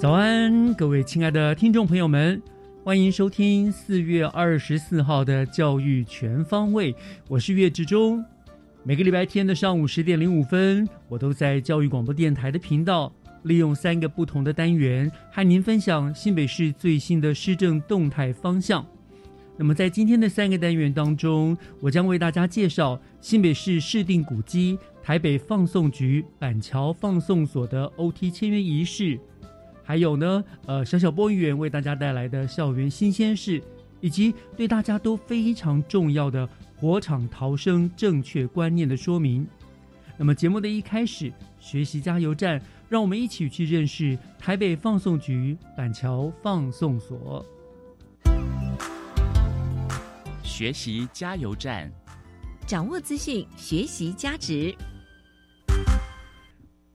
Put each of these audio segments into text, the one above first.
早安，各位亲爱的听众朋友们，欢迎收听四月二十四号的教育全方位，我是岳志忠。每个礼拜天的上午十点零五分，我都在教育广播电台的频道，利用三个不同的单元，和您分享新北市最新的施政动态方向。那么，在今天的三个单元当中，我将为大家介绍新北市市定古迹台北放送局板桥放送所的 OT 签约仪式，还有呢，呃，小小播音员为大家带来的校园新鲜事，以及对大家都非常重要的火场逃生正确观念的说明。那么节目的一开始，学习加油站，让我们一起去认识台北放送局板桥放送所。学习加油站，掌握资讯，学习加值。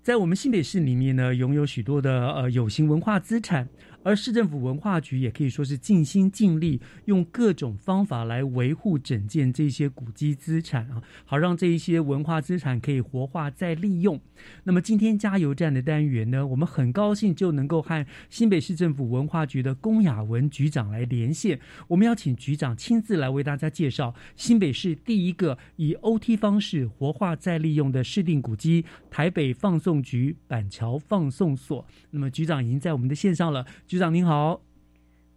在我们新北市里面呢，拥有许多的呃有形文化资产，而市政府文化局也可以说是尽心尽力，用各种方法来维护整件这些古迹资产啊，好让这一些文化资产可以活化再利用。那么今天加油站的单元呢，我们很高兴就能够和新北市政府文化局的龚雅文局长来连线，我们要请局长亲自来为大家介绍新北市第一个以 OT 方式活化再利用的市定古迹——台北放送局板桥放送所。那么局长已经在我们的线上了，局长您好。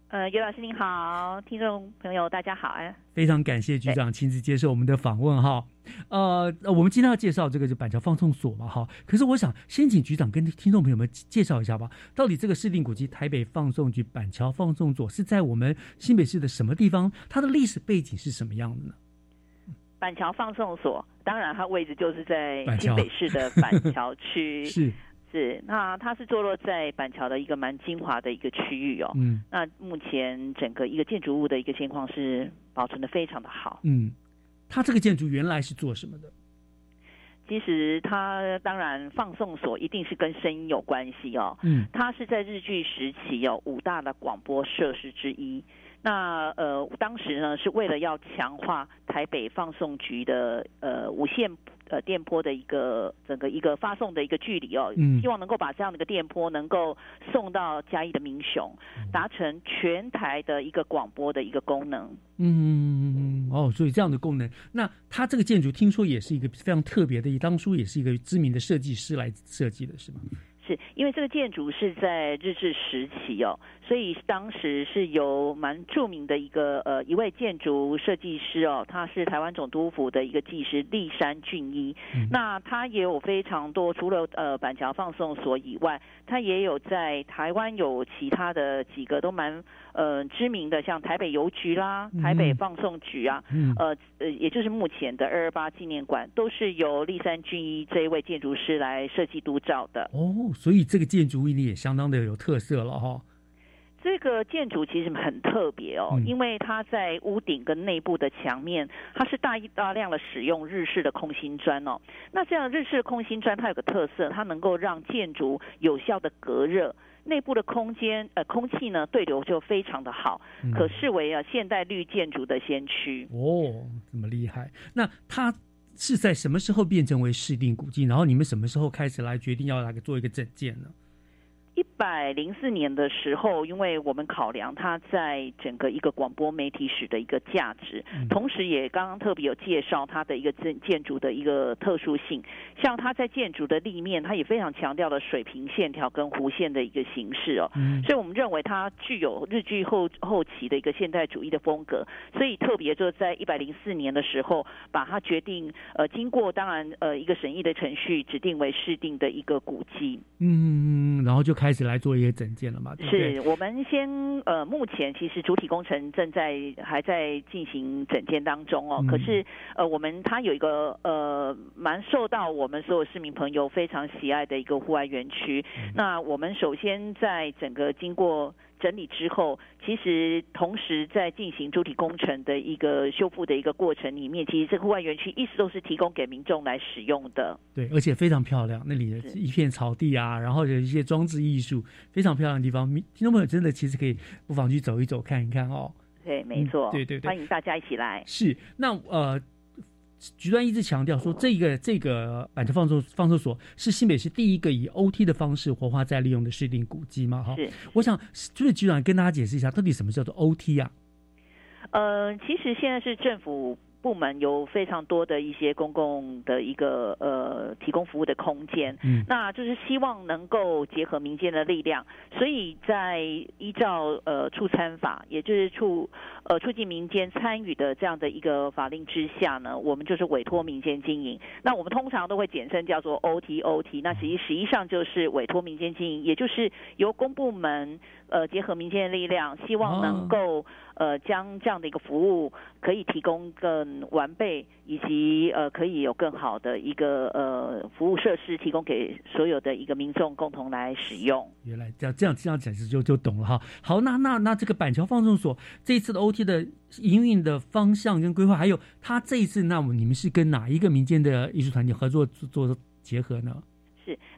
呃，尤老师您好，听众朋友大家好哎。非常感谢局长亲自接受我们的访问哈。呃，我们今天要介绍这个就板桥放送所嘛哈。可是我想先请局长跟听众朋友们介绍一下吧，到底这个市定古迹台北放送局板桥放送所是在我们新北市的什么地方？它的历史背景是什么样的呢？板桥放送所，当然它位置就是在新北市的板桥区。是是，那它是坐落在板桥的一个蛮精华的一个区域哦。嗯那目前整个一个建筑物的一个现况是保存的非常的好。嗯，它这个建筑原来是做什么的？其实它当然放送所一定是跟声音有关系哦。嗯它是在日据时期有五大的广播设施之一。那呃，当时呢是为了要强化台北放送局的呃无线呃电波的一个整个一个发送的一个距离哦，嗯希望能够把这样的一个电波能够送到嘉义的民雄，达成全台的一个广播的一个功能。嗯哦，所以这样的功能，那它这个建筑听说也是一个非常特别的，当初也是一个知名的设计师来设计的，是吗？是因为这个建筑是在日治时期哦，所以当时是由蛮著名的一个呃一位建筑设计师哦，他是台湾总督府的一个技师立山俊一。那他也有非常多，除了呃板桥放送所以外，他也有在台湾有其他的几个都蛮呃知名的，像台北邮局啦、台北放送局啊，嗯呃呃，也就是目前的二二八纪念馆，都是由立山俊一这一位建筑师来设计督造的。哦，所以这个建筑物也相当的有特色了哈。这个建筑其实很特别哦，嗯因为它在屋顶跟内部的墙面，它是大大量的使用日式的空心砖哦。那这样日式的空心砖，它有个特色，它能够让建筑有效的隔热，内部的空间呃空气呢对流就非常的好，嗯可视为啊现代绿建筑的先驱。哦，这么厉害。那它是在什么时候变成为市定古迹？然后你们什么时候开始来决定要来做一个整建呢？一百零四年的时候，因为我们考量它在整个一个广播媒体史的一个价值，同时也刚刚特别有介绍它的一个建建筑的一个特殊性，像它在建筑的立面，它也非常强调了水平线条跟弧线的一个形式哦，所以我们认为它具有日剧后后期的一个现代主义的风格，所以特别就在一百零四年的时候，把它决定呃经过当然呃一个审议的程序，指定为市定的一个古迹。嗯，然后就开始来做一些整建了嘛？是我们先呃，目前其实主体工程正在还在进行整建当中哦。可是呃，我们它有一个呃，蛮受到我们所有市民朋友非常喜爱的一个户外园区。那我们首先在整个经过。整理之后，其实同时在进行主体工程的一个修复的一个过程里面，其实这个户外园区一直都是提供给民众来使用的。对，而且非常漂亮，那里的一片草地啊，然后有一些装置艺术，非常漂亮的地方。听众朋友真的其实可以不妨去走一走，看一看哦。对，没错，对对对，欢迎大家一起来。是，那呃。局端一直强调说，这个这个板桥放收放收所是新北市第一个以 OT 的方式活化再利用的市定古迹嘛？哈，是。我想就是局长跟大家解释一下，到底什么叫做 OT 啊？呃，其实现在是政府。部门有非常多的一些公共的一个呃提供服务的空间，嗯，那就是希望能够结合民间的力量，所以在依照呃促餐法，也就是促呃促进民间参与的这样的一个法令之下呢，我们就是委托民间经营。那我们通常都会简称叫做 OTOT，那实际实际上就是委托民间经营，也就是由公部门呃结合民间的力量，希望能够呃将这样的一个服务可以提供完备以及呃可以有更好的一个呃服务设施提供给所有的一个民众共同来使用。原来这样这样这样解释就就懂了哈。好，那那那这个板桥放送所这一次的 OT 的营运的方向跟规划，还有他这一次那么你们是跟哪一个民间的艺术团体合作做做结合呢？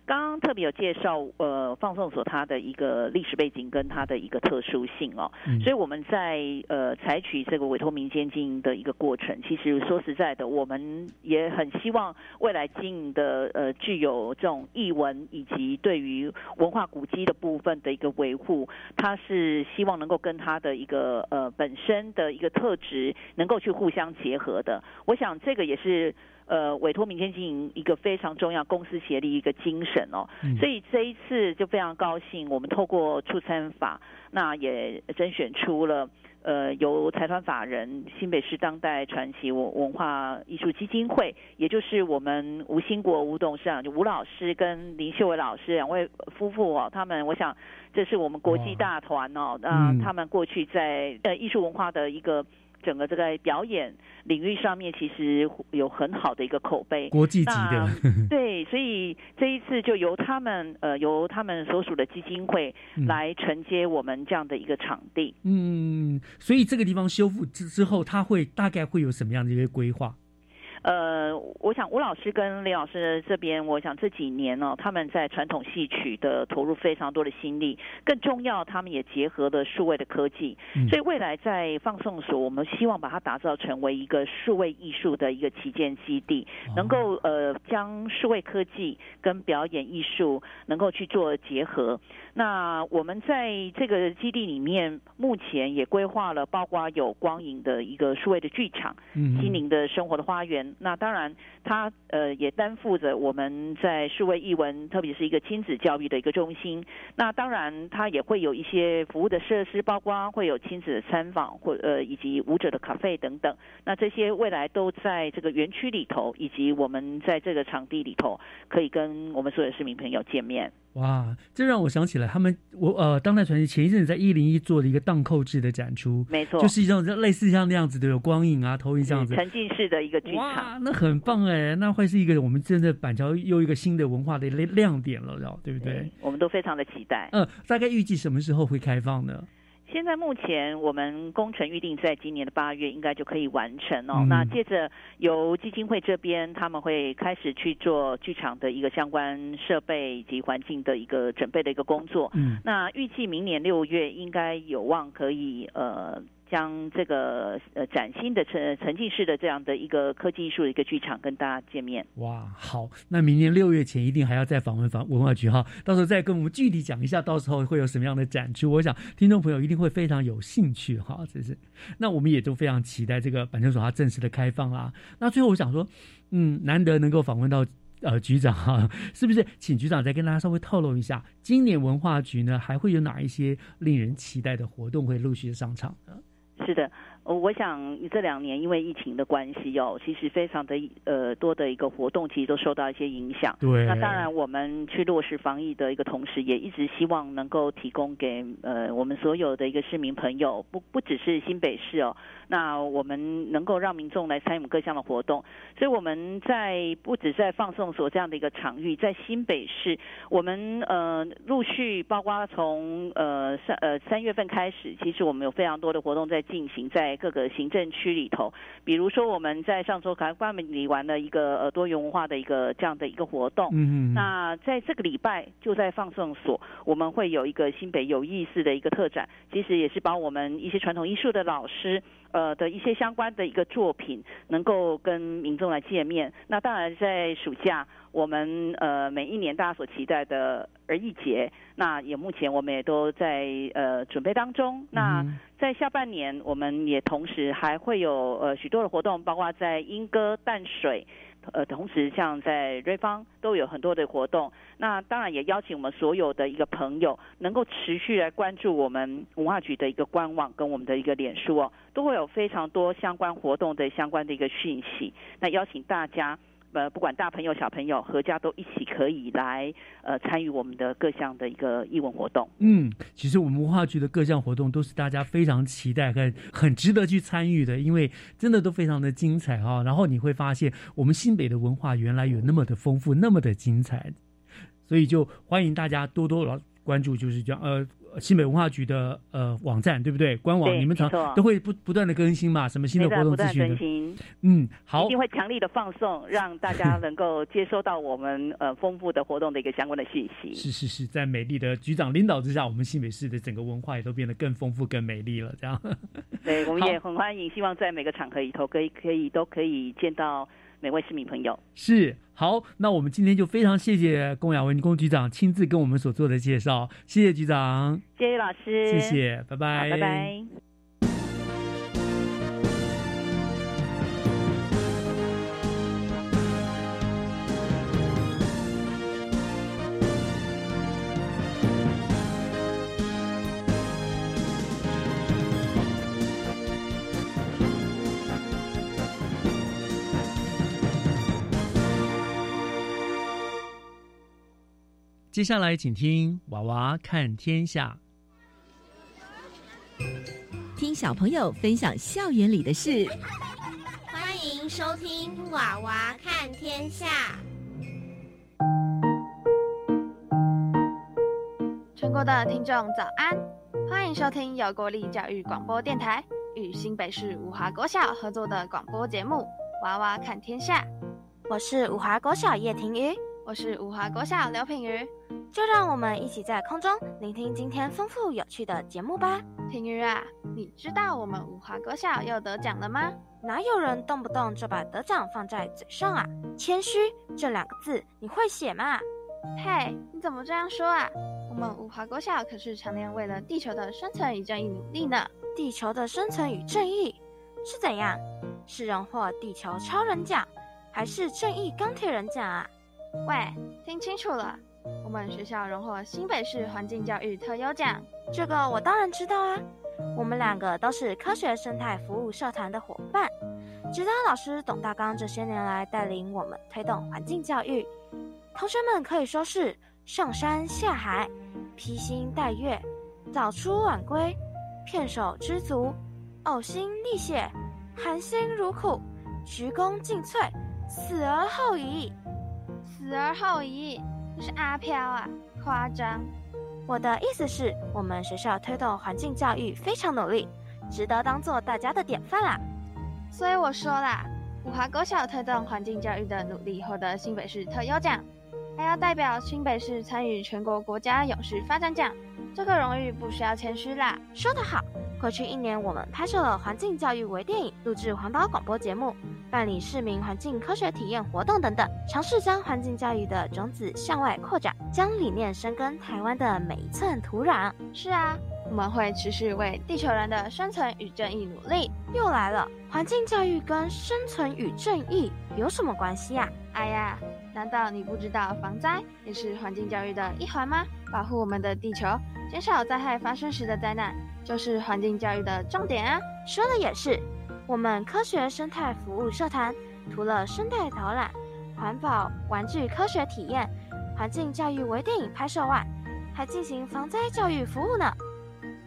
刚刚特别有介绍，呃，放送所它的一个历史背景跟它的一个特殊性哦，所以我们在呃采取这个委托民间经营的一个过程，其实说实在的，我们也很希望未来经营的呃具有这种译文以及对于文化古迹的部分的一个维护，它是希望能够跟它的一个呃本身的一个特质能够去互相结合的。我想这个也是。呃，委托民间经营一个非常重要公司协力一个精神哦，所以这一次就非常高兴，我们透过出餐法，那也甄选出了呃由财团法人新北市当代传奇文文化艺术基金会，也就是我们吴兴国吴董事长就吴老师跟林秀伟老师两位夫妇哦，他们我想这是我们国际大团哦，那他们过去在呃艺术文化的一个。整个这个表演领域上面，其实有很好的一个口碑，国际级的。对，所以这一次就由他们呃，由他们所属的基金会来承接我们这样的一个场地。嗯，所以这个地方修复之之后，它会大概会有什么样的一个规划？呃，我想吴老师跟李老师这边，我想这几年呢，他们在传统戏曲的投入非常多的心力，更重要，他们也结合了数位的科技，所以未来在放送所，我们希望把它打造成为一个数位艺术的一个旗舰基地，能够呃将数位科技跟表演艺术能够去做结合。那我们在这个基地里面，目前也规划了，包括有光影的一个数位的剧场，心灵的生活的花园。那当然，他呃也担负着我们在数位译文，特别是一个亲子教育的一个中心。那当然，他也会有一些服务的设施，包括会有亲子的参访，或呃以及舞者的咖啡等等。那这些未来都在这个园区里头，以及我们在这个场地里头，可以跟我们所有的市民朋友见面。哇，这让我想起来，他们我呃，当代传奇前一阵子在一零一做了一个荡扣制的展出，没错，就是一种类似像那样子的有光影啊、投影这样子沉浸式的一个剧场，哇，那很棒哎，那会是一个我们真的板桥又一个新的文化的亮亮点了，对不对？我们都非常的期待。嗯，大概预计什么时候会开放呢？现在目前我们工程预定在今年的八月应该就可以完成哦。那接着由基金会这边他们会开始去做剧场的一个相关设备以及环境的一个准备的一个工作。嗯。那预计明年六月应该有望可以呃将这个呃崭新的沉沉浸式的这样的一个科技艺术的一个剧场跟大家见面。哇，好，那明年六月前一定还要再访问访文化局哈，到时候再跟我们具体讲一下，到时候会有什么样的展出。我想听众朋友一定会非常有兴趣哈，这是。那我们也都非常期待这个版权所它正式的开放啦。那最后我想说，嗯，难得能够访问到呃局长哈，是不是？请局长再跟大家稍微透露一下，今年文化局呢还会有哪一些令人期待的活动会陆续的上场呢？是的。呃，我想这两年因为疫情的关系哦，其实非常的呃多的一个活动，其实都受到一些影响。对。那当然，我们去落实防疫的一个同时，也一直希望能够提供给呃我们所有的一个市民朋友，不不只是新北市哦，那我们能够让民众来参与各项的活动。所以我们在不止在放送所这样的一个场域，在新北市，我们呃陆续包括从呃三呃三月份开始，其实我们有非常多的活动在进行在。在各个行政区里头，比如说我们在上周刚刚里玩了一个呃多元文化的一个这样的一个活动。嗯嗯。那在这个礼拜就在放送所，我们会有一个新北有意思的一个特展，其实也是把我们一些传统艺术的老师呃的一些相关的一个作品，能够跟民众来见面。那当然在暑假。我们呃每一年大家所期待的儿艺节，那也目前我们也都在呃准备当中。那在下半年，我们也同时还会有呃许多的活动，包括在莺歌淡水，呃同时像在瑞芳都有很多的活动。那当然也邀请我们所有的一个朋友，能够持续来关注我们文化局的一个官网跟我们的一个脸书哦，都会有非常多相关活动的相关的一个讯息。那邀请大家。呃，不管大朋友小朋友，合家都一起可以来呃参与我们的各项的一个艺文活动。嗯，其实我们文化局的各项活动都是大家非常期待和很值得去参与的，因为真的都非常的精彩哈。然后你会发现，我们新北的文化原来有那么的丰富，那么的精彩，所以就欢迎大家多多来关注，就是这样呃。新北文化局的呃网站对不对？官网你们常都会不不断的更新嘛？什么新的活动资讯？嗯，好，一定会强力的放送，让大家 能够接收到我们呃丰富的活动的一个相关的信息。是是是，在美丽的局长领导之下，我们新北市的整个文化也都变得更丰富、更美丽了。这样，对，我们也 很欢迎，希望在每个场合里头可以可以都可以见到。每位市民朋友。是好，那我们今天就非常谢谢龚雅文龚局长亲自跟我们所做的介绍，谢谢局长，谢谢老师，谢谢，拜拜，拜拜。接下来，请听《娃娃看天下》，听小朋友分享校园里的事。欢迎收听《娃娃看天下》。全国的听众早安，欢迎收听由国立教育广播电台与新北市五华国小合作的广播节目《娃娃看天下》。我是五华国小叶婷瑜。我是五华国小刘品瑜，就让我们一起在空中聆听今天丰富有趣的节目吧。品瑜啊，你知道我们五华国小又得奖了吗？哪有人动不动就把得奖放在嘴上啊？谦虚这两个字你会写吗？嘿，你怎么这样说啊？我们五华国小可是常年为了地球的生存与正义努力呢。地球的生存与正义是怎样？是荣获地球超人奖，还是正义钢铁人奖啊？喂，听清楚了，我们学校荣获新北市环境教育特优奖，这个我当然知道啊。我们两个都是科学生态服务社团的伙伴，指导老师董大刚这些年来带领我们推动环境教育，同学们可以说是上山下海，披星戴月，早出晚归，片手知足，呕心沥血，含辛茹苦，鞠躬尽瘁，死而后已。死而后已，这是阿飘啊！夸张。我的意思是，我们学校推动环境教育非常努力，值得当做大家的典范啦。所以我说啦，五华国小推动环境教育的努力，获得新北市特优奖，还要代表新北市参与全国国家勇士发展奖，这个荣誉不需要谦虚啦。说得好，过去一年我们拍摄了环境教育微电影，录制环保广播节目，办理市民环境科学体验活动等等，尝试将环境教育的种子向外扩展，将理念深耕台湾的每一寸土壤。是啊。我们会持续为地球人的生存与正义努力。又来了，环境教育跟生存与正义有什么关系啊？哎呀，难道你不知道防灾也是环境教育的一环吗？保护我们的地球，减少灾害发生时的灾难，就是环境教育的重点啊！说的也是，我们科学生态服务社团除了生态导览、环保玩具科学体验、环境教育微电影拍摄外，还进行防灾教育服务呢。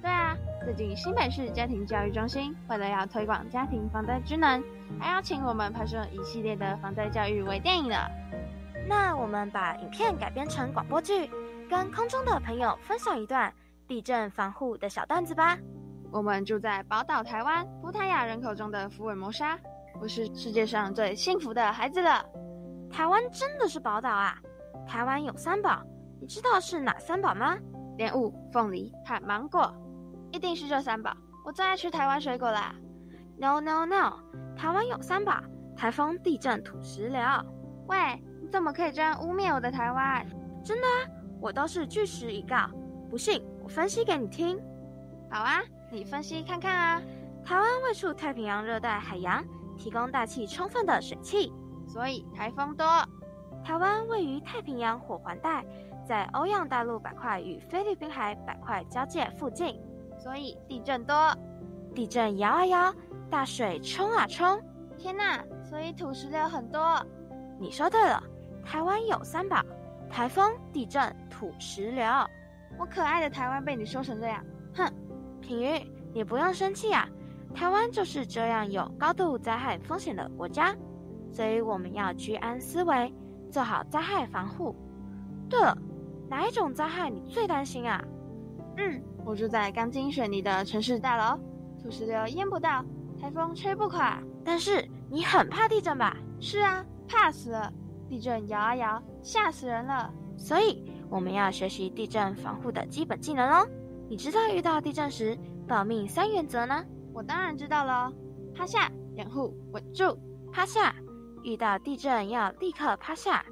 对啊，最近新北市家庭教育中心为了要推广家庭防灾知能，还邀请我们拍摄一系列的防灾教育微电影呢。那我们把影片改编成广播剧，跟空中的朋友分享一段地震防护的小段子吧。我们住在宝岛台湾葡萄牙人口中的福尔摩沙，我是世界上最幸福的孩子了。台湾真的是宝岛啊！台湾有三宝，你知道是哪三宝吗？莲雾、凤梨和芒果。一定是这三宝，我最爱吃台湾水果啦。No No No，台湾有三宝：台风、地震、土石流。喂，你怎么可以这样污蔑我的台湾？真的啊，我都是据实以告。不信，我分析给你听。好啊，你分析看看啊。台湾位处太平洋热带海洋，提供大气充分的水汽，所以台风多。台湾位于太平洋火环带，在欧亚大陆板块与菲律宾海板块交界附近。所以地震多，地震摇啊摇，大水冲啊冲，天哪！所以土石流很多。你说对了，台湾有三宝：台风、地震、土石流。我可爱的台湾被你说成这样，哼！品玉，你不用生气啊，台湾就是这样有高度灾害风险的国家，所以我们要居安思危，做好灾害防护。对了，哪一种灾害你最担心啊？嗯。我住在钢筋水泥的城市大楼，土石流淹不到，台风吹不垮。但是你很怕地震吧？是啊，怕死了！地震摇啊摇，吓死人了。所以我们要学习地震防护的基本技能哦。你知道遇到地震时保命三原则呢？我当然知道了。趴下，掩护，稳住。趴下，遇到地震要立刻趴下。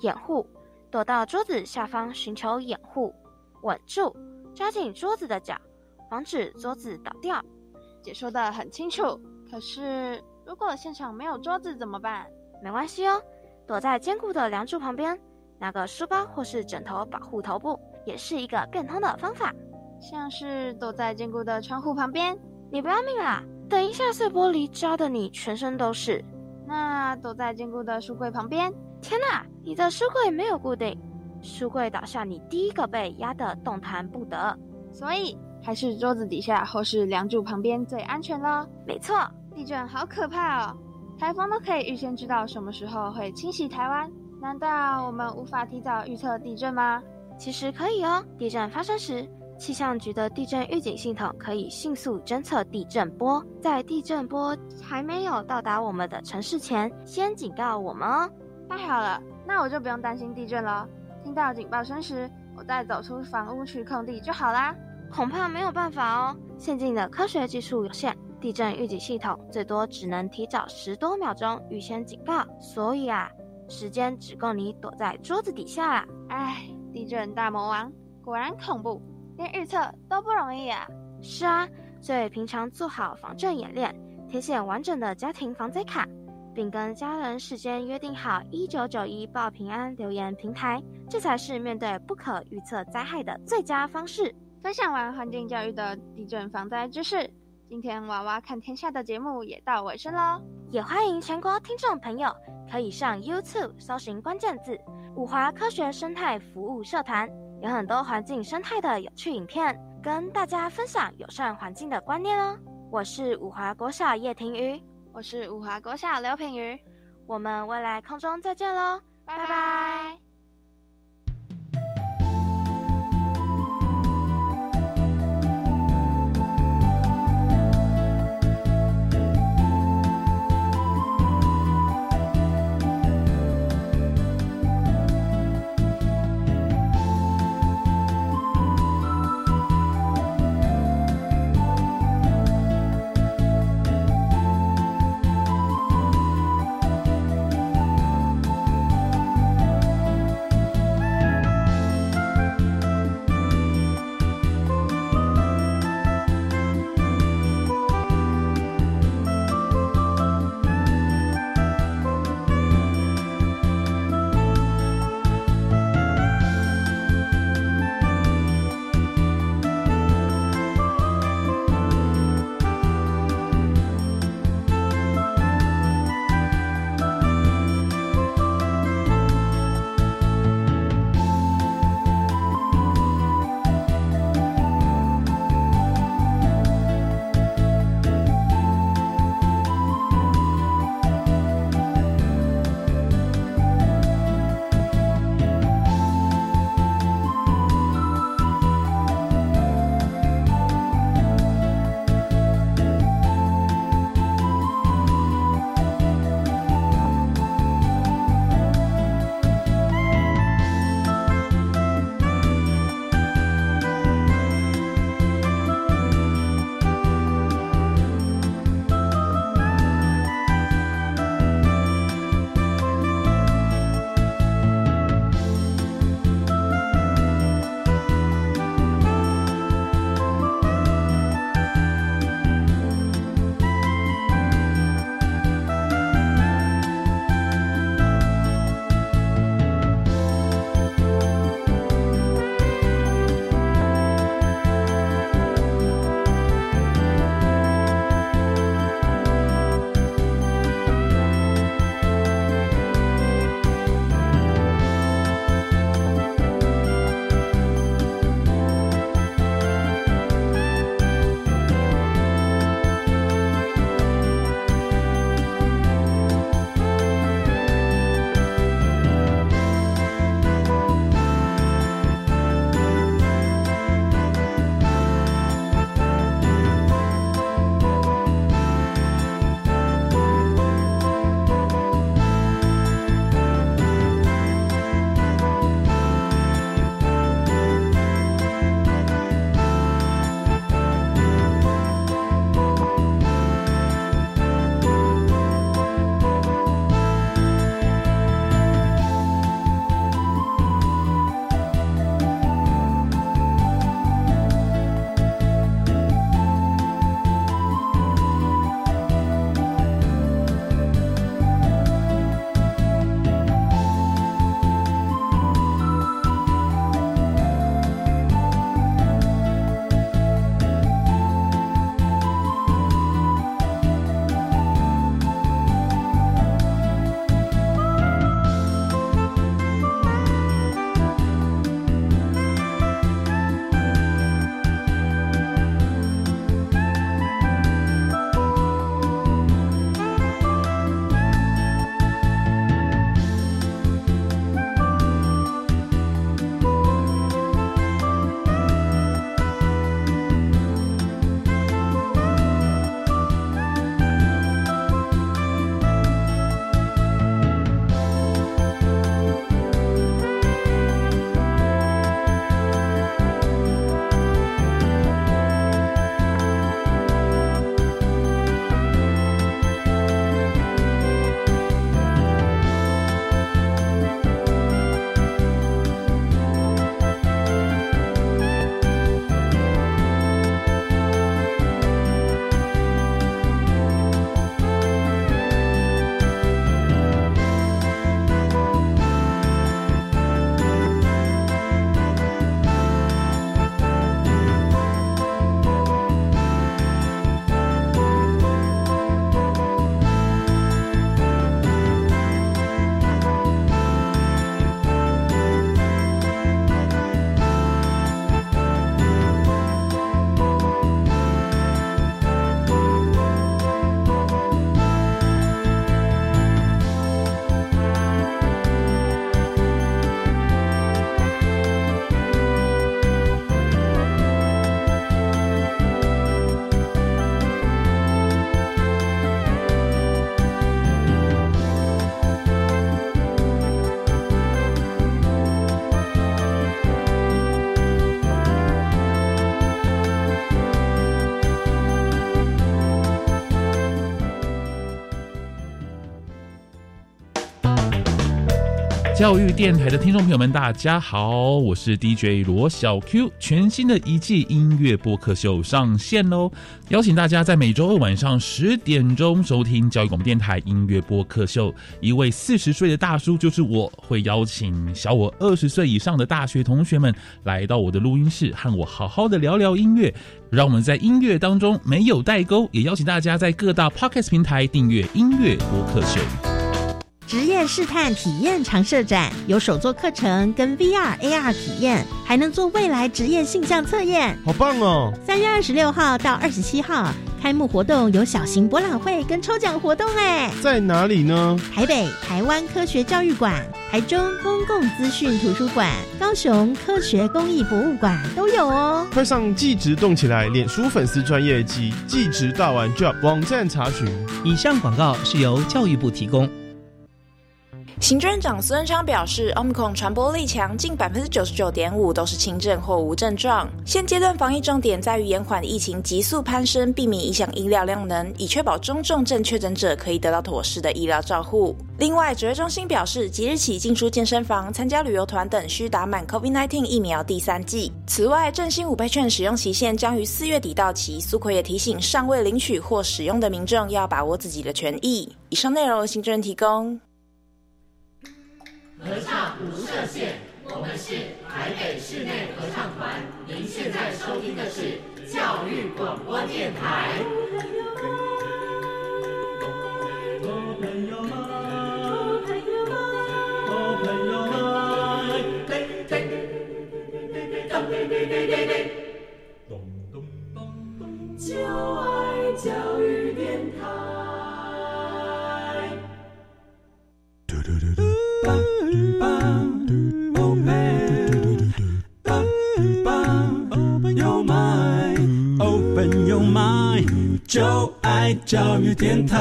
掩护，躲到桌子下方寻求掩护。稳住。抓紧桌子的脚，防止桌子倒掉。解说的很清楚，可是如果现场没有桌子怎么办？没关系哦，躲在坚固的梁柱旁边，拿个书包或是枕头保护头部，也是一个变通的方法。像是躲在坚固的窗户旁边，你不要命啦！等一下碎玻璃扎的你全身都是。那躲在坚固的书柜旁边，天哪，你的书柜没有固定。书柜倒下，你第一个被压得动弹不得，所以还是桌子底下或是梁柱旁边最安全咯。没错，地震好可怕哦，台风都可以预先知道什么时候会侵袭台湾，难道我们无法提早预测地震吗？其实可以哦，地震发生时，气象局的地震预警系统可以迅速侦测地震波，在地震波还没有到达我们的城市前，先警告我们哦。太好了，那我就不用担心地震了。听到警报声时，我再走出房屋去空地就好啦。恐怕没有办法哦，现今的科学技术有限，地震预警系统最多只能提早十多秒钟预先警告，所以啊，时间只够你躲在桌子底下啦。唉，地震大魔王果然恐怖，连预测都不容易啊。是啊，所以平常做好防震演练，填写完整的家庭防灾卡。并跟家人事先约定好一九九一报平安留言平台，这才是面对不可预测灾害的最佳方式。分享完环境教育的地震防灾知识，今天娃娃看天下的节目也到尾声喽。也欢迎全国听众朋友可以上 YouTube 搜寻关键字“五华科学生态服务社团”，有很多环境生态的有趣影片，跟大家分享友善环境的观念哦。我是五华国小叶庭瑜。我是五华国小刘品瑜，我们未来空中再见喽，拜拜。教育电台的听众朋友们，大家好，我是 DJ 罗小 Q，全新的一季音乐播客秀上线喽！邀请大家在每周二晚上十点钟收听教育广播电台音乐播客秀。一位四十岁的大叔，就是我会邀请小我二十岁以上的大学同学们来到我的录音室，和我好好的聊聊音乐。让我们在音乐当中没有代沟，也邀请大家在各大 Podcast 平台订阅音乐播客秀。职业试探体验常设展有手作课程跟 VR AR 体验，还能做未来职业性向测验，好棒哦！三月二十六号到二十七号开幕活动有小型博览会跟抽奖活动哎，在哪里呢？台北台湾科学教育馆、台中公共资讯图书馆、高雄科学公益博物馆都有哦。快上即职动起来，脸书粉丝专业及即职大玩 Job 网站查询。以上广告是由教育部提供。行政长苏贞昌表示，Omicron 传播力强，近百分之九十九点五都是轻症或无症状。现阶段防疫重点在于延缓疫情急速攀升，避免影响医疗量能，以确保中重症确诊者可以得到妥适的医疗照护。另外，指挥中心表示，即日起进出健身房、参加旅游团等需打满 COVID-19 疫苗第三剂。此外，振兴五倍券使用期限将于四月底到期。苏奎也提醒尚未领取或使用的民众要把握自己的权益。以上内容行政提供。合唱无设限，我们是台北室内合唱团。您现在收听的是教育广播电台。就爱教育电台。就爱教育电台。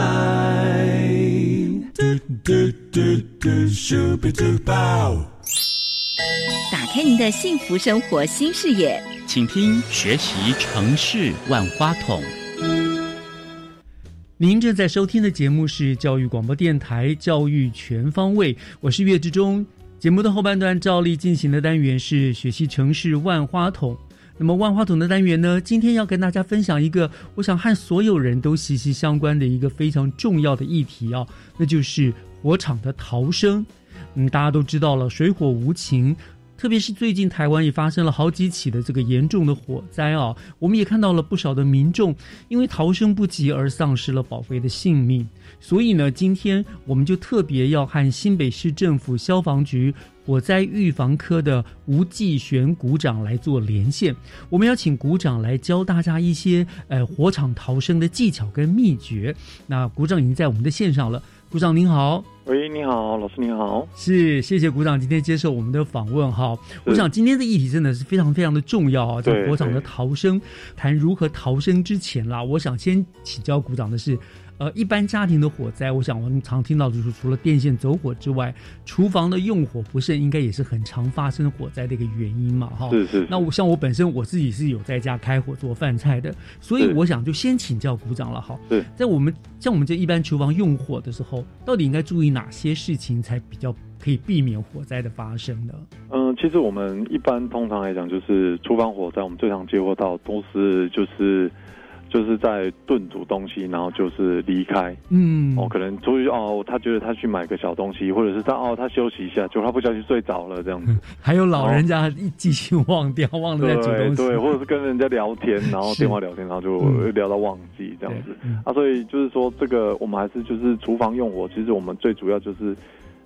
打开您的幸福生活新视野，请听学习城市万花筒。您正在收听的节目是教育广播电台《教育全方位》，我是岳志忠。节目的后半段照例进行的单元是学习城市万花筒。那么万花筒的单元呢？今天要跟大家分享一个，我想和所有人都息息相关的一个非常重要的议题啊，那就是火场的逃生。嗯，大家都知道了，水火无情，特别是最近台湾也发生了好几起的这个严重的火灾啊，我们也看到了不少的民众因为逃生不及而丧失了宝贵的性命。所以呢，今天我们就特别要和新北市政府消防局。火灾预防科的吴继玄股长来做连线，我们要请股长来教大家一些呃火场逃生的技巧跟秘诀。那股长已经在我们的线上了，股长您好，喂，你好，老师你好，是谢谢股长今天接受我们的访问哈。我想今天的议题真的是非常非常的重要啊，在火场的逃生，谈如何逃生之前啦，我想先请教股长的是。呃，一般家庭的火灾，我想我们常听到就是除了电线走火之外，厨房的用火不慎，应该也是很常发生火灾的一个原因嘛，哈。是是。那我像我本身我自己是有在家开火做饭菜的，所以我想就先请教鼓掌了，哈。对。在我们像我们这一般厨房用火的时候，到底应该注意哪些事情才比较可以避免火灾的发生呢？嗯，其实我们一般通常来讲，就是厨房火灾，我们最常接获到都是就是。就是在炖煮东西，然后就是离开，嗯，哦，可能出去哦，他觉得他去买个小东西，或者是他哦，他休息一下，就他不小心睡着了这样子。还有老人家一记性忘掉，忘了在煮东西，对，或者是跟人家聊天，然后电话聊天，然后就 聊到忘记这样子。啊，所以就是说，这个我们还是就是厨房用火，其实我们最主要就是。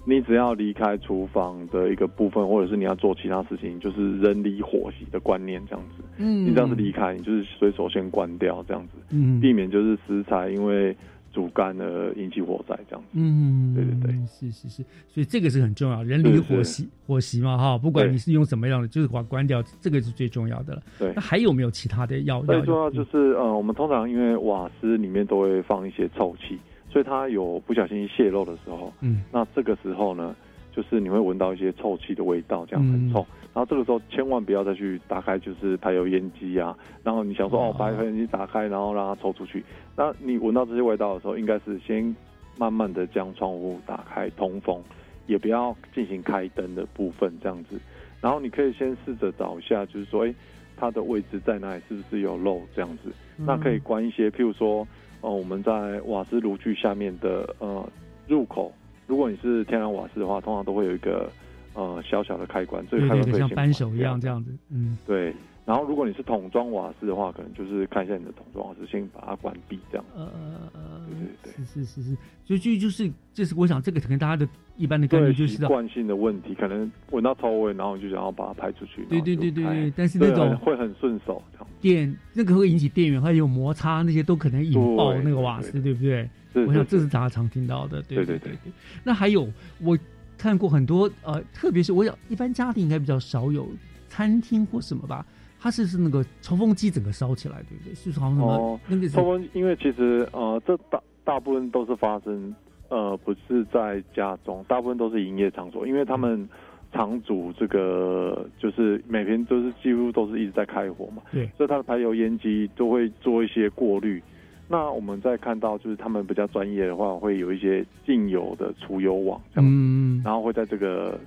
你只要离开厨房的一个部分，或者是你要做其他事情，就是人离火熄的观念这样子。嗯，你这样子离开，你就是随手先关掉这样子，嗯，避免就是食材因为煮干而引起火灾这样子。嗯，对对对，是是是，所以这个是很重要，人离火熄火熄嘛哈，不管你是用什么样的，就是把关掉，这个是最重要的了。对，那还有没有其他的要？最重要就是呃，我们通常因为瓦斯里面都会放一些臭气。所以它有不小心泄漏的时候，嗯，那这个时候呢，就是你会闻到一些臭气的味道，这样很臭。然后这个时候千万不要再去打开，就是排油烟机啊。然后你想说哦，把排油烟机打开，然后让它抽出去。那你闻到这些味道的时候，应该是先慢慢的将窗户打开通风，也不要进行开灯的部分这样子。然后你可以先试着找一下，就是说，哎，它的位置在哪里，是不是有漏这样子？那可以关一些，譬如说，呃，我们在瓦斯炉具下面的呃入口，如果你是天然瓦斯的话，通常都会有一个呃小小的开关，这个开关可以像扳手一样这样子，嗯，对。然后，如果你是桶装瓦斯的话，可能就是看一下你的桶装瓦斯，先把它关闭，这样。呃呃呃，对对对，是是是是，所以就就是就是，我想这个可能大家的一般的概念就是惯性的问题，可能闻到臭味，然后就想要把它排出去。对对对对对，但是那种会很顺手。电那个会引起电源，还有摩擦，那些都可能引爆那个瓦斯，对不对？我想这是大家常听到的。对对对对。那还有我看过很多呃，特别是我想一般家庭应该比较少有餐厅或什么吧。它是是那个抽风机整个烧起来，对不对？是好像什么那个抽风，因为其实呃，这大大部分都是发生呃，不是在家中，大部分都是营业场所，因为他们厂主这个就是每天都是几乎都是一直在开火嘛，对，所以它的排油烟机都会做一些过滤。那我们再看到就是他们比较专业的话，会有一些进油的除油网，嗯，然后会在这个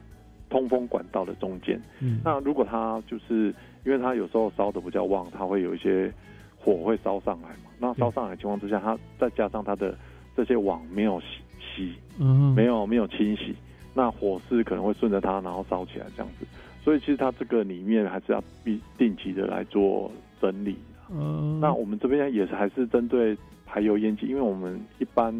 通风管道的中间。嗯，那如果它就是因为它有时候烧的比较旺，它会有一些火会烧上来嘛。那烧上来的情况之下，它再加上它的这些网没有洗洗，嗯，没有没有清洗，那火势可能会顺着它，然后烧起来这样子。所以其实它这个里面还是要必定期的来做整理。嗯，那我们这边也是还是针对排油烟机，因为我们一般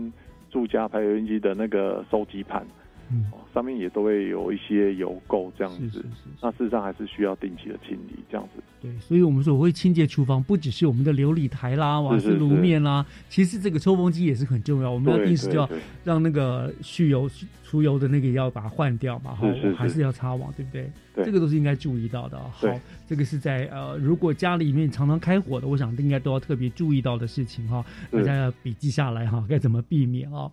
住家排油烟机的那个收集盘。嗯，上面也都会有一些油垢这样子，那事实上还是需要定期的清理这样子。对，所以我们说会清洁厨房，不只是我们的琉璃台啦、瓦斯炉面啦，其实这个抽风机也是很重要。我们要定时就要让那个蓄油、除油的那个要把它换掉嘛，哈，还是要擦网，对不对？对，这个都是应该注意到的。好，这个是在呃，如果家里面常常开火的，我想应该都要特别注意到的事情哈，大家要笔记下来哈，该怎么避免啊？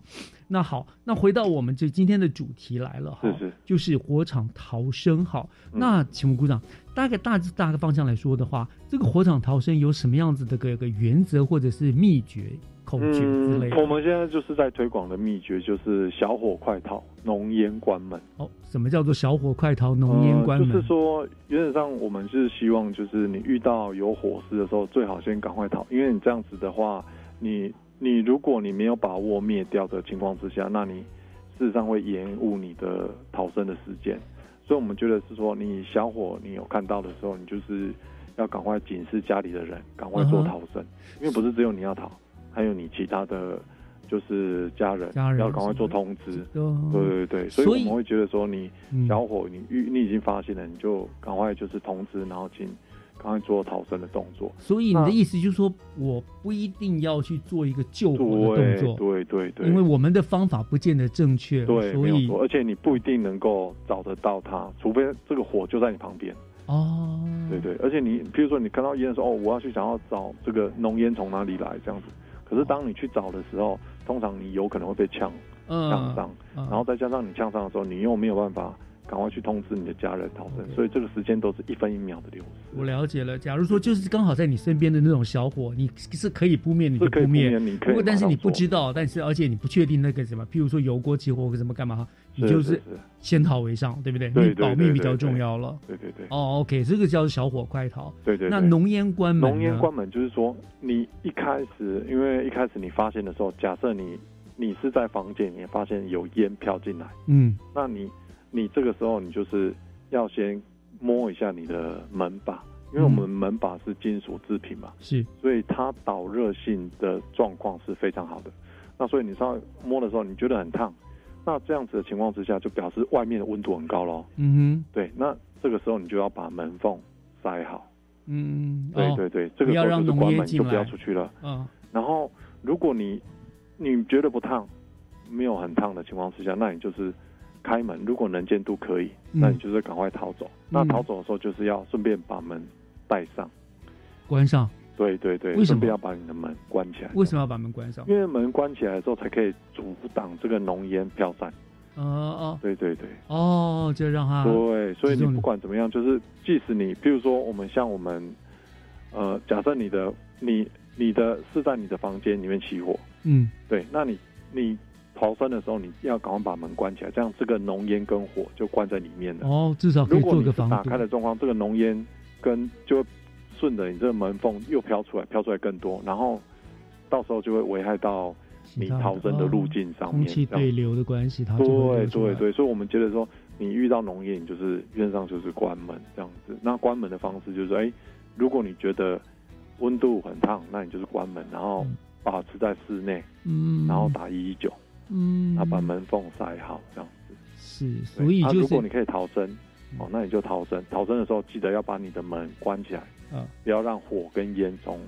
那好，那回到我们这今天的主题来了哈，就是火场逃生哈。那请问鼓掌，大概大致大个方向来说的话，这个火场逃生有什么样子的个个原则或者是秘诀、口诀之类？我们现在就是在推广的秘诀就是小火快逃，浓烟关门。哦，什么叫做小火快逃，浓烟关门？就是说，原则上我们是希望，就是你遇到有火势的时候，最好先赶快逃，因为你这样子的话，你。你如果你没有把握灭掉的情况之下，那你事实上会延误你的逃生的时间。所以，我们觉得是说，你小火你有看到的时候，你就是要赶快警示家里的人，赶快做逃生，因为不是只有你要逃，还有你其他的就是家人要赶快做通知。对对对，所以我们会觉得说，你小火你遇你已经发现了，你就赶快就是通知，然后请。赶快做逃生的动作，所以你的意思就是说，我不一定要去做一个救火的动作，对对对，因为我们的方法不见得正确，对，所以而且你不一定能够找得到它，除非这个火就在你旁边。哦，对对，而且你比如说你看到烟的时候，哦，我要去想要找这个浓烟从哪里来这样子，可是当你去找的时候，通常你有可能会被呛呛伤，然后再加上你呛伤的时候，你又没有办法。赶快去通知你的家人逃生，所以这个时间都是一分一秒的流失。我了解了。假如说就是刚好在你身边的那种小火，你是可以扑灭，你就扑灭。不过但是你不知道，但是而且你不确定那个什么，譬如说油锅起火或什么干嘛，你就是先逃为上，对不对？你保命比较重要了。对对对。哦，OK，这个叫小火快逃。对对。那浓烟关门。浓烟关门就是说，你一开始，因为一开始你发现的时候，假设你你是在房间里面发现有烟飘进来，嗯，那你。你这个时候，你就是要先摸一下你的门把，因为我们门把是金属制品嘛，是，所以它导热性的状况是非常好的。那所以你稍微摸的时候，你觉得很烫，那这样子的情况之下，就表示外面的温度很高喽。嗯哼，对，那这个时候你就要把门缝塞好。嗯，对对对，这个时候就是关门，就不要出去了。嗯，然后如果你你觉得不烫，没有很烫的情况之下，那你就是。开门，如果能见度可以，那你就是赶快逃走。那逃走的时候，就是要顺便把门带上、关上。对对对，顺便要把你的门关起来。为什么要把门关上？因为门关起来之后，才可以阻挡这个浓烟飘散。哦哦，对对对。哦，就让它对，所以你不管怎么样，就是即使你，譬如说我们像我们，呃，假设你的你你的是在你的房间里面起火，嗯，对，那你你。逃生的时候，你要赶快把门关起来，这样这个浓烟跟火就关在里面了。哦，至少可以做个防打开的状况，这个浓烟跟就会顺着你这个门缝又飘出来，飘出来更多，然后到时候就会危害到你逃生的路径上面。空气对流的关系，它对对对，所以我们觉得说，你遇到浓烟，你就是原则上就是关门这样子。那关门的方式就是，哎，如果你觉得温度很烫，那你就是关门，然后保持在室内，嗯，然后打一一九。嗯，那把门缝塞好，这样子是，所以就是如果你可以逃生，哦，那你就逃生。逃生的时候记得要把你的门关起来，啊，不要让火跟烟从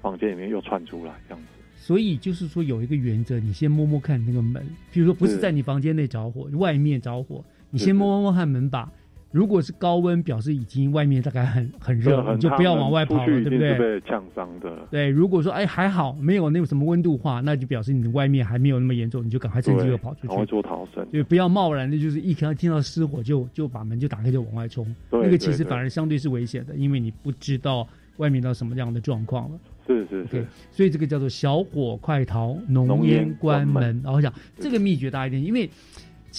房间里面又窜出来，这样子。所以就是说有一个原则，你先摸摸看那个门，比如说不是在你房间内着火，外面着火，你先摸摸看门把。如果是高温，表示已经外面大概很很热，你就不要往外跑了，对不对？被呛伤的。对，如果说哎还好，没有那个什么温度化，那就表示你的外面还没有那么严重，你就赶快趁机又跑出去，赶快做逃生。就不要贸然的，就是一听听到失火就就把门就打开就往外冲，那个其实反而相对是危险的，因为你不知道外面到什么样的状况了。是是是，所以这个叫做小火快逃，浓烟关门。然后讲这个秘诀大一点，因为。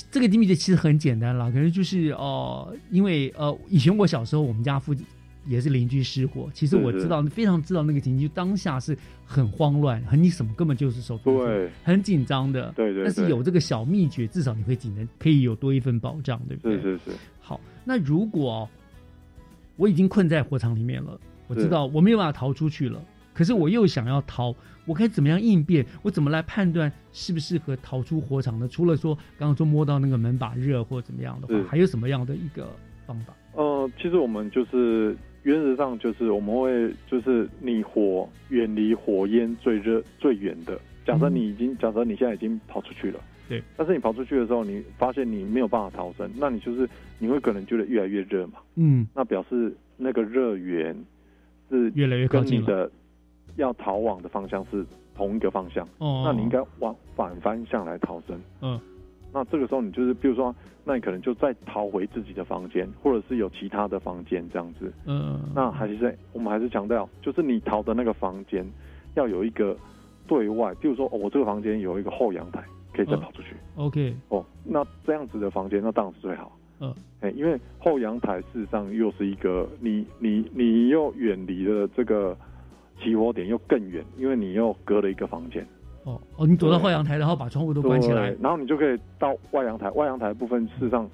这个秘诀其实很简单啦，可能就是呃，因为呃，以前我小时候，我们家附近也是邻居失火，其实我知道非常知道那个情景，当下是很慌乱，很你什么根本就是手对，很紧张的，对对。但是有这个小秘诀，至少你会紧能可以有多一份保障，对不对？是是是。好，那如果我已经困在火场里面了，我知道我没有办法逃出去了。可是我又想要逃，我该怎么样应变？我怎么来判断适不适合逃出火场呢？除了说刚刚说摸到那个门把热或者怎么样的话，还有什么样的一个方法？呃，其实我们就是原则上就是我们会就是你火远离火焰最热最远的。假设你已经假设你现在已经跑出去了，对，但是你跑出去的时候，你发现你没有办法逃生，那你就是你会可能觉得越来越热嘛，嗯，那表示那个热源是越来越靠近的。要逃往的方向是同一个方向，哦，那你应该往反方向来逃生。嗯，那这个时候你就是，比如说，那你可能就再逃回自己的房间，或者是有其他的房间这样子。嗯，那还是在我们还是强调，就是你逃的那个房间要有一个对外，比如说，哦，我这个房间有一个后阳台，可以再跑出去。OK，哦，那这样子的房间，那当然是最好。嗯，哎，因为后阳台事实上又是一个你你你又远离了这个。起火点又更远，因为你又隔了一个房间。哦哦，你躲到后阳台，然后把窗户都关起来，然后你就可以到外阳台。外阳台部分事实上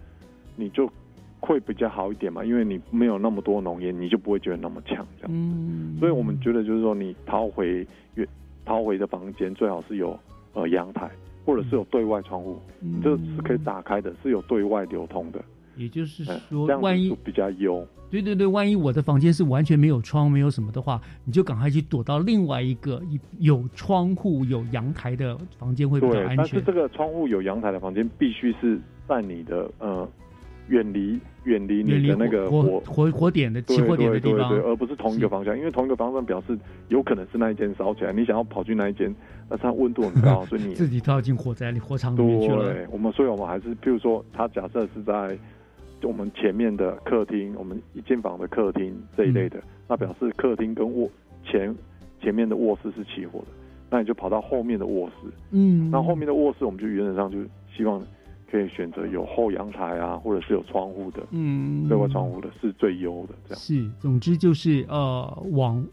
你就会比较好一点嘛，因为你没有那么多浓烟，你就不会觉得那么呛这样。嗯，所以我们觉得就是说，你逃回远逃回的房间最好是有呃阳台，或者是有对外窗户，这是可以打开的，是有对外流通的。也就是说，万一比较优。对对对，万一我的房间是完全没有窗、没有什么的话，你就赶快去躲到另外一个有窗户、有阳台的房间会比较安全。但是这个窗户有阳台的房间必须是在你的呃远离远离你的那个火火火点的起火点的地方，而不是同一个方向，因为同一个方向表示有可能是那一间烧起来，你想要跑去那一间，那它温度很高，所以你自己跳进火灾里、火场里面去了。对，我们所以我们还是，譬如说，他假设是在。我们前面的客厅，我们一间房的客厅这一类的，那表示客厅跟卧前前面的卧室是起火的，那你就跑到后面的卧室，嗯，那后面的卧室我们就原则上就希望可以选择有后阳台啊，或者是有窗户的，嗯，对外窗户的是最优的，这样。是，总之就是呃往。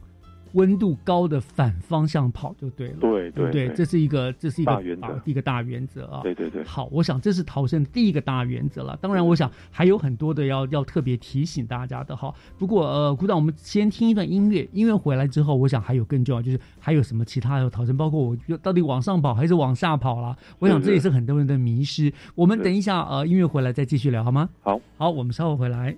温度高的反方向跑就对了，对对对，这是一个这是一个大原则，一个大原则啊。对对对，好，我想这是逃生第一个大原则了。当然，我想还有很多的要要特别提醒大家的哈。不过呃，鼓掌，我们先听一段音乐，音乐回来之后，我想还有更重要就是还有什么其他的逃生，包括我到底往上跑还是往下跑啦？我想这也是很多人的迷失。我们等一下呃，音乐回来再继续聊好吗？好，好，我们稍后回来。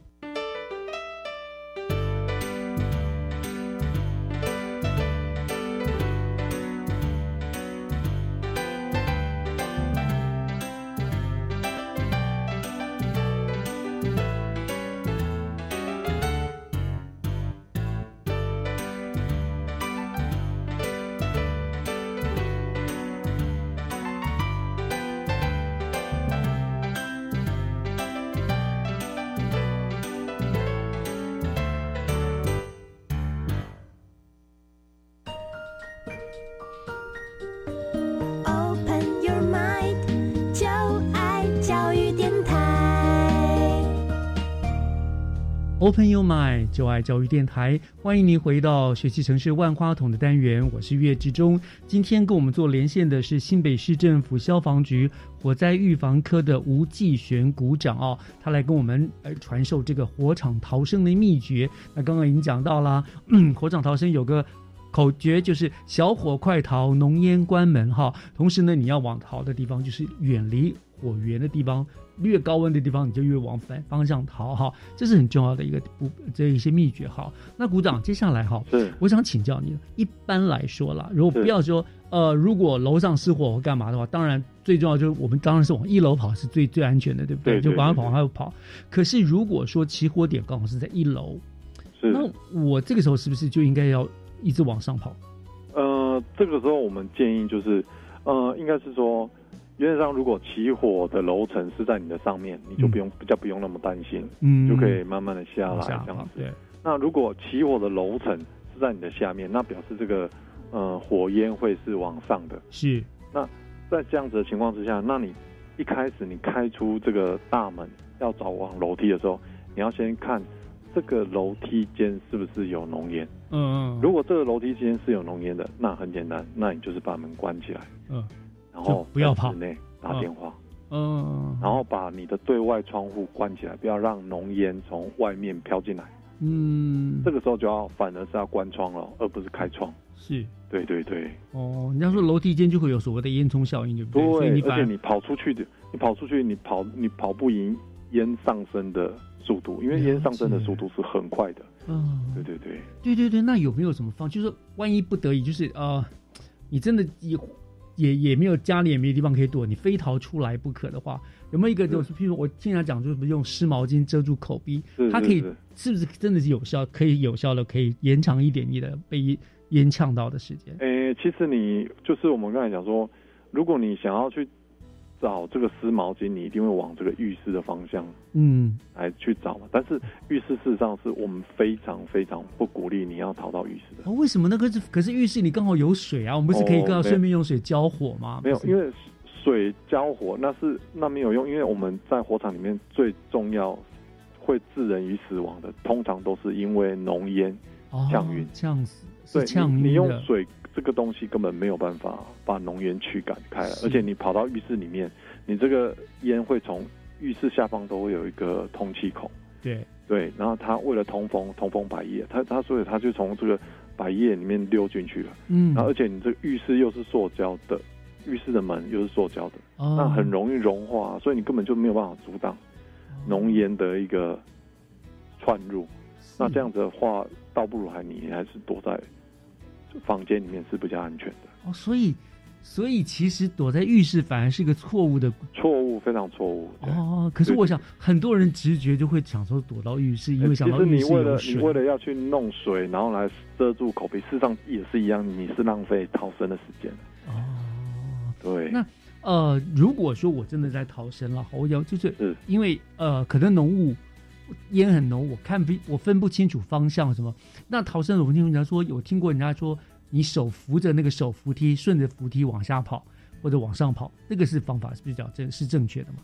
Open Your Mind，就爱教育电台，欢迎您回到学习城市万花筒的单元，我是岳志忠。今天跟我们做连线的是新北市政府消防局火灾预防科的吴继璇股长哦，他来跟我们呃传授这个火场逃生的秘诀。那刚刚已经讲到了，火场逃生有个口诀就是“小火快逃，浓烟关门”哈。同时呢，你要往逃的地方就是远离火源的地方。越高温的地方，你就越往反方向逃哈，这是很重要的一个不这一些秘诀哈。那鼓掌，接下来哈，是我想请教你，一般来说啦，如果不要说呃，如果楼上失火或干嘛的话，当然最重要就是我们当然是往一楼跑是最最安全的，对不对？就往上跑往上跑。可是如果说起火点刚好是在一楼，那我这个时候是不是就应该要一直往上跑？呃，这个时候我们建议就是呃，应该是说。原则上，如果起火的楼层是在你的上面，你就不用比较不用那么担心，嗯，就可以慢慢的下来这样子。那如果起火的楼层是在你的下面，那表示这个呃火焰会是往上的。是。那在这样子的情况之下，那你一开始你开出这个大门要找往楼梯的时候，你要先看这个楼梯间是不是有浓烟。嗯嗯。如果这个楼梯间是有浓烟的，那很简单，那你就是把门关起来。嗯。然后不要跑，内打电话，嗯，然后把你的对外窗户关起来，不要让浓烟从外面飘进来。嗯，这个时候就要反而是要关窗了，而不是开窗。是，对对对。哦，人家说楼梯间就会有所谓的烟囱效应，对不对？对，而且你跑出去的，你跑出去，你跑你跑不赢烟上升的速度，因为烟上升的速度是很快的。嗯，对对对，对对对。那有没有什么方？就是万一不得已，就是呃，你真的有。也也没有家里也没有地方可以躲，你非逃出来不可的话，有没有一个就是，譬如我经常讲，就是用湿毛巾遮住口鼻，它可以是不是真的是有效？可以有效的，可以延长一点你的被烟呛到的时间。诶，其实你就是我们刚才讲说，如果你想要去。找这个湿毛巾，你一定会往这个浴室的方向，嗯，来去找嘛。但是浴室事实上是我们非常非常不鼓励你要逃到浴室的。哦，为什么那个是可是浴室里刚好有水啊，我们不是可以刚好顺便用水浇火吗？没有，因为水浇火那是那没有用，因为我们在火场里面最重要会致人于死亡的，通常都是因为浓烟呛晕，这样子。对，你你用水。这个东西根本没有办法把浓烟驱赶开了，而且你跑到浴室里面，你这个烟会从浴室下方都会有一个通气孔。对对，然后它为了通风，通风百叶，它它所以它就从这个百叶里面溜进去了。嗯，然后而且你这个浴室又是塑胶的，浴室的门又是塑胶的，那很容易融化，所以你根本就没有办法阻挡浓烟的一个窜入。那这样子的话，倒不如还你还是躲在。房间里面是比较安全的哦，所以，所以其实躲在浴室反而是一个错误的错误，非常错误哦。可是我想，很多人直觉就会想说躲到浴室，因为想到浴室有水。你为了要去弄水，然后来遮住口鼻，事实上也是一样，你是浪费逃生的时间哦。对，那呃，如果说我真的在逃生了，我要就是因为呃，可能浓雾。烟很浓，我看不，我分不清楚方向什么。那逃生，我听人家说，有听过人家说，你手扶着那个手扶梯，顺着扶梯往下跑或者往上跑，那个是方法是比较正是正确的吗？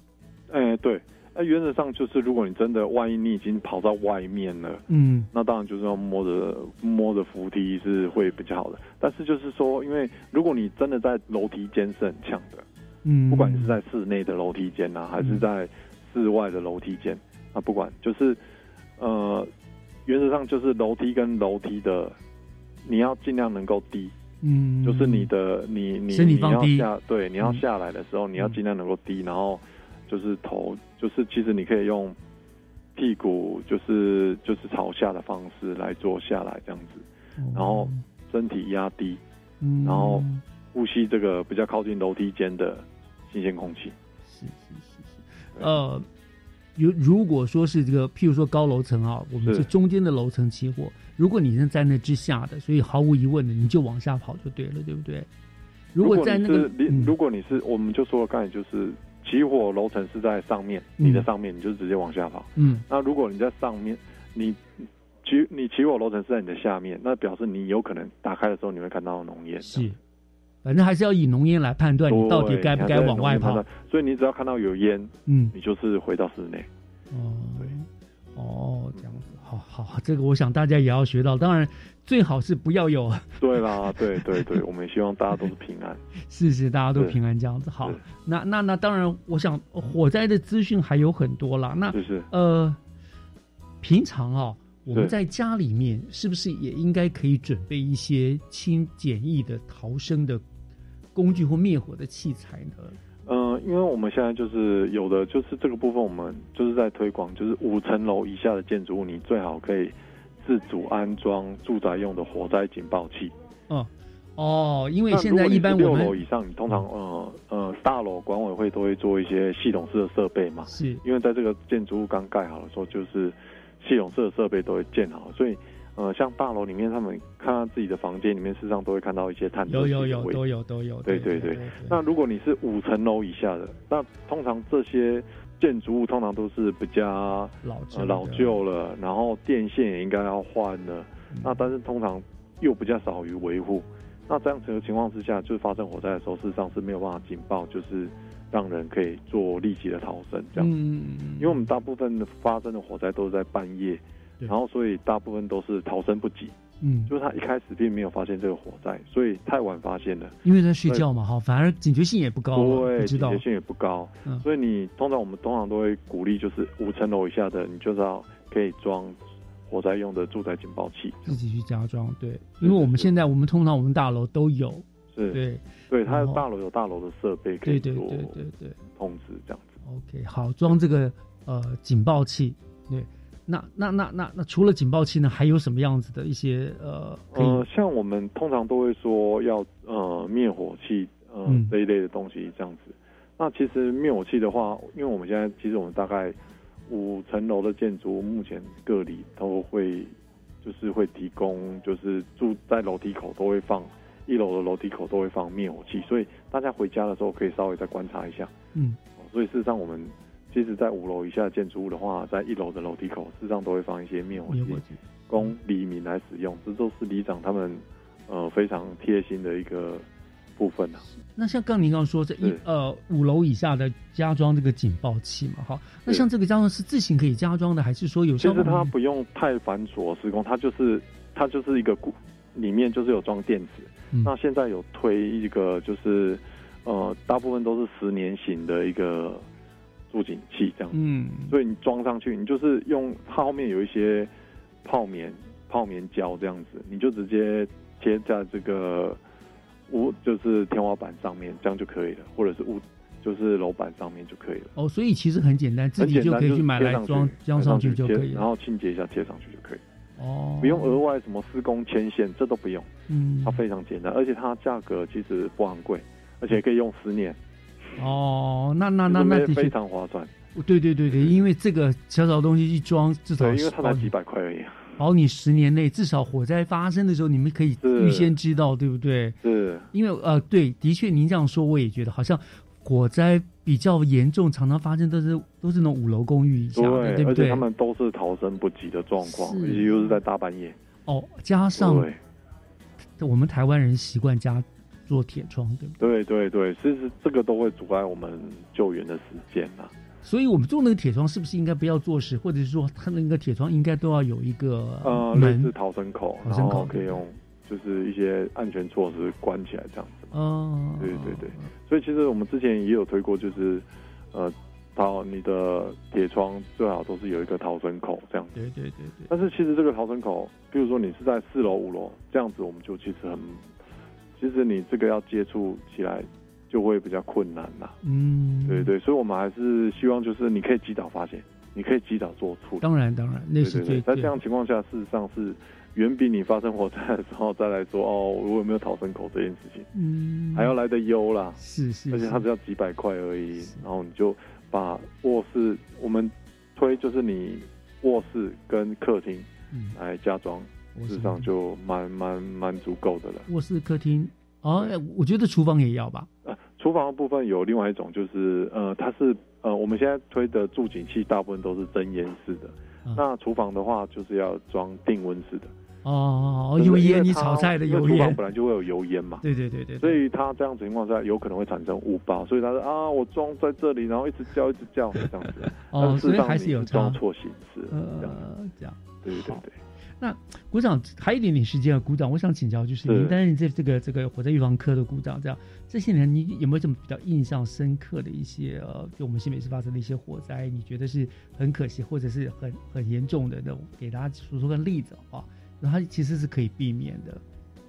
哎，对，那原则上就是，如果你真的万一你已经跑到外面了，嗯，那当然就是要摸着摸着扶梯是会比较好的。但是就是说，因为如果你真的在楼梯间是很呛的，嗯，不管你是在室内的楼梯间呐，还是在室外的楼梯间。啊，不管就是，呃，原则上就是楼梯跟楼梯的，你要尽量能够低，嗯，就是你的你你你要下对，你要下来的时候，你要尽量能够低，然后就是头就是其实你可以用屁股就是就是朝下的方式来做下来这样子，然后身体压低，然后呼吸这个比较靠近楼梯间的新鲜空气，是是是是，呃。如如果说是这个，譬如说高楼层啊，我们是中间的楼层起火，如果你是在那之下的，所以毫无疑问的，你就往下跑就对了，对不对？如果在那个，如果你是，我们就说刚才就是起火楼层是在上面，你的上面，你就直接往下跑。嗯，那如果你在上面，你起你起火楼层是在你的下面，那表示你有可能打开的时候你会看到浓烟。是。反正还是要以浓烟来判断你到底该不该往外跑，所以你只要看到有烟，嗯，你就是回到室内。哦，对，哦，这样子，好好，这个我想大家也要学到。当然，最好是不要有。对啦，对对对，我们希望大家都是平安。是是，大家都平安这样子。好，那那那当然，我想火灾的资讯还有很多啦。那是呃，平常哦，我们在家里面是不是也应该可以准备一些轻简易的逃生的工具或灭火的器材呢？嗯，因为我们现在就是有的，就是这个部分，我们就是在推广，就是五层楼以下的建筑物，你最好可以自主安装住宅用的火灾警报器。嗯，哦，因为现在一般六楼以上，你通常呃呃大楼管委会都会做一些系统式的设备嘛。是，因为在这个建筑物刚盖好的时候，就是系统式的设备都会建好，所以。呃，像大楼里面，他们看到自己的房间里面，事实上都会看到一些探测器。有有有，都有都有。对对对。那如果你是五层楼以下的，那通常这些建筑物通常都是比较老老旧了，然后电线也应该要换了。那但是通常又比较少于维护。那这样子的情况之下，就是发生火灾的时候，事实上是没有办法警报，就是让人可以做立即的逃生这样。嗯嗯嗯。因为我们大部分的发生的火灾都是在半夜。然后，所以大部分都是逃生不及。嗯，就是他一开始并没有发现这个火灾，所以太晚发现了。因为在睡觉嘛，哈，反而警觉性也不高。对，警觉性也不高。嗯，所以你通常我们通常都会鼓励，就是五层楼以下的，你就是要可以装火灾用的住宅警报器，自己去加装。对，因为我们现在我们通常我们大楼都有。是，对，对，它大楼有大楼的设备可以做对对对通知这样子。OK，好，装这个呃警报器，对。那那那那那除了警报器呢，还有什么样子的一些呃？呃，像我们通常都会说要呃灭火器呃这一类的东西这样子。那其实灭火器的话，因为我们现在其实我们大概五层楼的建筑目前各里都会就是会提供，就是住在楼梯口都会放一楼的楼梯口都会放灭火器，所以大家回家的时候可以稍微再观察一下。嗯，所以事实上我们。其实，在五楼以下的建筑物的话，在一楼的楼梯口，事实上都会放一些灭火器，供黎民来使用。这都是里长他们呃非常贴心的一个部分啊。那像刚您刚刚说，这一呃五楼以下的加装这个警报器嘛，哈。那像这个加装是自行可以加装的，还是说有？其实它不用太繁琐施工，它就是它就是一个固，里面就是有装电子。那现在有推一个，就是呃大部分都是十年型的一个。助警器这样，嗯，所以你装上去，你就是用它后面有一些泡棉、泡棉胶这样子，你就直接贴在这个屋，就是天花板上面，这样就可以了，或者是屋，就是楼板上面就可以了。哦，所以其实很简单，自己就可以去买来装装上去就可以，然后清洁一下贴上去就可以。哦，不用额外什么施工牵线，这都不用。嗯，它非常简单，而且它价格其实不昂贵，而且可以用十年。哦，那那那那非常划算。对对对对，因为这个小小的东西一装，至少因为它才几百块而已，保你十年内至少火灾发生的时候，你们可以预先知道，对不对？是。因为呃，对，的确您这样说，我也觉得好像火灾比较严重，常常发生都是都是那种五楼公寓以下，对不对？他们都是逃生不及的状况，尤其又是在大半夜。哦，加上我们台湾人习惯加。做铁窗，对不对？对对对，其实这个都会阻碍我们救援的时间呐。所以，我们做那个铁窗是不是应该不要做事，或者是说，它那个铁窗应该都要有一个呃类似逃生口，逃生口可以用就是一些安全措施关起来这样子。哦，对对对。所以，其实我们之前也有推过，就是呃，到你的铁窗最好都是有一个逃生口这样子。对对对对。但是，其实这个逃生口，比如说你是在四楼、五楼这样子，我们就其实很。其实你这个要接触起来就会比较困难啦。嗯，对对，所以我们还是希望就是你可以及早发现，你可以及早做处理。当然当然，那是最在这样情况下，事实上是远比你发生火灾的时候再来说哦，我有没有逃生口这件事情，嗯，还要来的优啦。是是，而且它只要几百块而已，然后你就把卧室我们推就是你卧室跟客厅来加装。事实上就蛮蛮蛮足够的了。卧室、客厅，哦，我觉得厨房也要吧。呃，厨房的部分有另外一种，就是呃，它是呃，我们现在推的助景器大部分都是增烟式的。那厨房的话，就是要装定温式的。哦，油烟，你炒菜的油烟，本来就会有油烟嘛。对对对对。所以它这样子情况下有可能会产生误报，所以他说啊，我装在这里，然后一直叫一直叫这样子。哦，所以还是有装错形式。呃，这样。对对对。那股长还有一点点时间啊，鼓掌，我想请教，就是您担任这这个这个火灾预防科的股长，这样这些年你有没有什么比较印象深刻的一些呃，就我们新北市发生的一些火灾，你觉得是很可惜或者是很很严重的那种，给大家说说个例子啊？那它其实是可以避免的。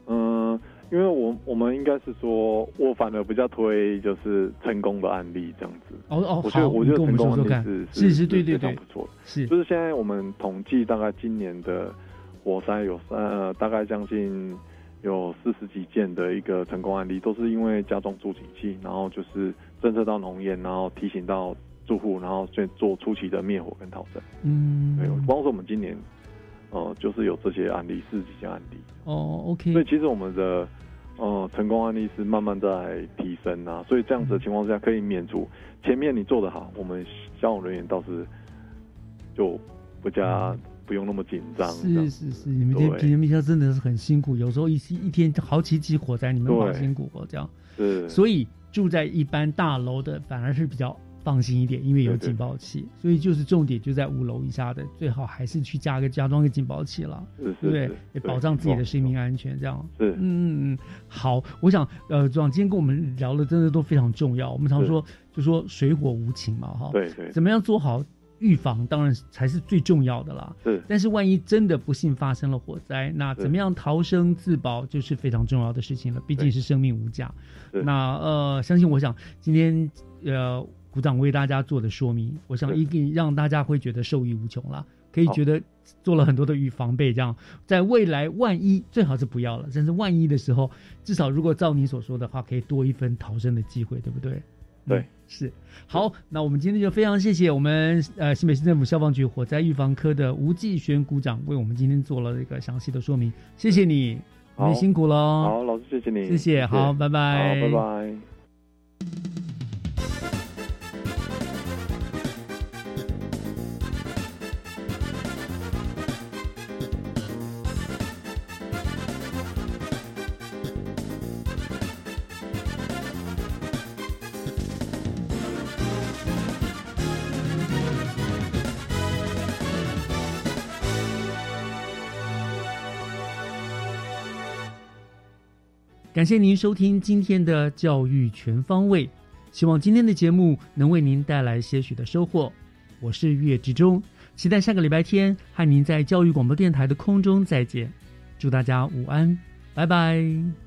嗯，因为我我们应该是说，我反而比较推就是成功的案例这样子。哦哦，我觉得我觉得成功案例是是是，对对对，不错。是，就是现在我们统计大概今年的。火灾有三呃，大概将近有四十几件的一个成功案例，都是因为加装助警器，然后就是侦测到浓烟，然后提醒到住户，然后去做初期的灭火跟逃生。嗯，没有，光是我们今年，呃，就是有这些案例，四十几件案例。哦，OK。所以其实我们的呃成功案例是慢慢在提升啊，所以这样子的情况下可以免除前面你做的好，我们消防人员倒是就不加。不用那么紧张。是是是，你们这平民消真的是很辛苦，有时候一一天好几起火灾，你们好辛苦哦，这样。是。所以住在一般大楼的反而是比较放心一点，因为有警报器。所以就是重点就在五楼以下的，最好还是去加个加装个警报器了，对不对？也保障自己的生命安全，这样。是。嗯嗯嗯。好，我想呃，组长今天跟我们聊的真的都非常重要。我们常说就说水火无情嘛，哈。对对。怎么样做好？预防当然才是最重要的啦。是，但是万一真的不幸发生了火灾，那怎么样逃生自保就是非常重要的事情了。毕竟是生命无价。那呃，相信我想今天呃，鼓掌为大家做的说明，我想一定让大家会觉得受益无穷啦。可以觉得做了很多的预防备，这样在未来万一最好是不要了，但是万一的时候，至少如果照你所说的话，可以多一分逃生的机会，对不对？对，是好。那我们今天就非常谢谢我们呃新北市政府消防局火灾预防科的吴继轩股长为我们今天做了一个详细的说明，谢谢你，你辛苦了。好，老师谢谢你，谢谢，好，拜拜，好，拜拜。感谢您收听今天的教育全方位，希望今天的节目能为您带来些许的收获。我是月之中，期待下个礼拜天和您在教育广播电台的空中再见。祝大家午安，拜拜。